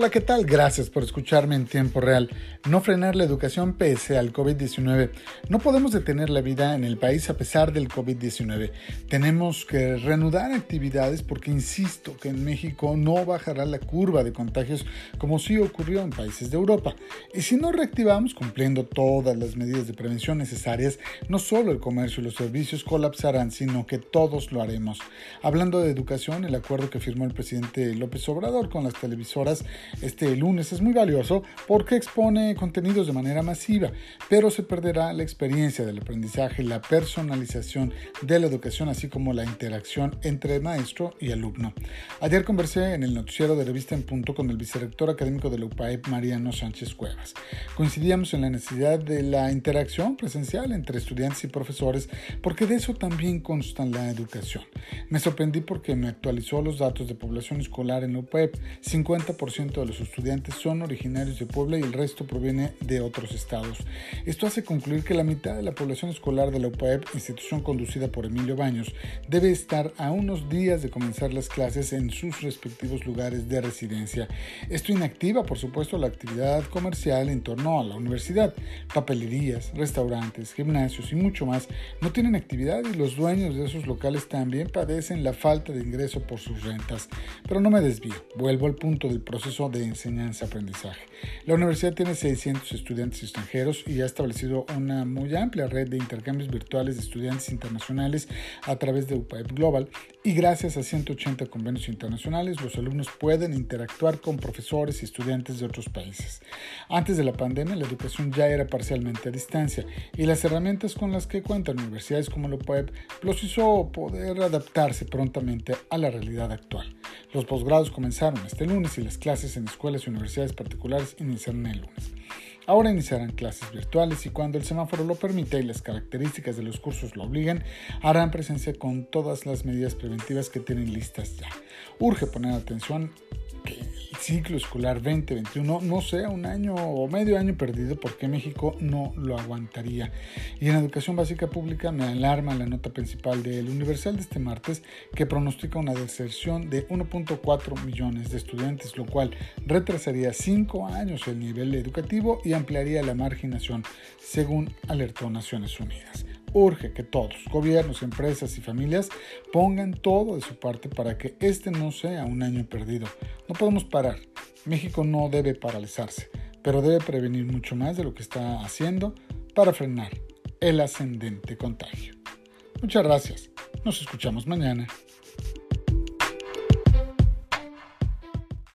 Hola, ¿qué tal? Gracias por escucharme en tiempo real. No frenar la educación pese al COVID-19. No podemos detener la vida en el país a pesar del COVID-19. Tenemos que reanudar actividades porque insisto que en México no bajará la curva de contagios como sí ocurrió en países de Europa. Y si no reactivamos cumpliendo todas las medidas de prevención necesarias, no solo el comercio y los servicios colapsarán, sino que todos lo haremos. Hablando de educación, el acuerdo que firmó el presidente López Obrador con las televisoras este lunes es muy valioso porque expone contenidos de manera masiva, pero se perderá la experiencia del aprendizaje, la personalización de la educación, así como la interacción entre maestro y alumno. Ayer conversé en el noticiero de Revista en Punto con el vicerrector académico de la UPAEP, Mariano Sánchez Cuevas. Coincidíamos en la necesidad de la interacción presencial entre estudiantes y profesores, porque de eso también consta la educación. Me sorprendí porque me actualizó los datos de población escolar en la UPAEP. 50% de los estudiantes son originarios de Puebla y el resto proviene de otros estados. Esto hace concluir que la mitad de la población escolar de la UPAEP, institución conducida por Emilio Baños, debe estar a unos días de comenzar las clases en sus respectivos lugares de residencia. Esto inactiva, por supuesto, la actividad comercial en torno a la universidad. Papelerías, restaurantes, gimnasios y mucho más no tienen actividad y los dueños de esos locales también padecen la falta de ingreso por sus rentas. Pero no me desvío, vuelvo al punto del proceso de enseñanza-aprendizaje. La universidad tiene 600 estudiantes extranjeros y ha establecido una muy amplia red de intercambios virtuales de estudiantes internacionales a través de UPAEP Global y gracias a 180 convenios internacionales los alumnos pueden interactuar con profesores y estudiantes de otros países. Antes de la pandemia la educación ya era parcialmente a distancia y las herramientas con las que cuentan universidades como la UPAEP los hizo poder adaptarse prontamente a la realidad actual. Los posgrados comenzaron este lunes y las clases en escuelas y universidades particulares iniciarán el lunes. Ahora iniciarán clases virtuales y cuando el semáforo lo permita y las características de los cursos lo obliguen, harán presencia con todas las medidas preventivas que tienen listas ya. Urge poner atención ciclo escolar 2021 no sea un año o medio año perdido porque México no lo aguantaría. Y en educación básica pública me alarma la nota principal del Universal de este martes que pronostica una deserción de 1.4 millones de estudiantes, lo cual retrasaría 5 años el nivel educativo y ampliaría la marginación, según alertó Naciones Unidas. Urge que todos, gobiernos, empresas y familias, pongan todo de su parte para que este no sea un año perdido. No podemos parar. México no debe paralizarse, pero debe prevenir mucho más de lo que está haciendo para frenar el ascendente contagio. Muchas gracias. Nos escuchamos mañana.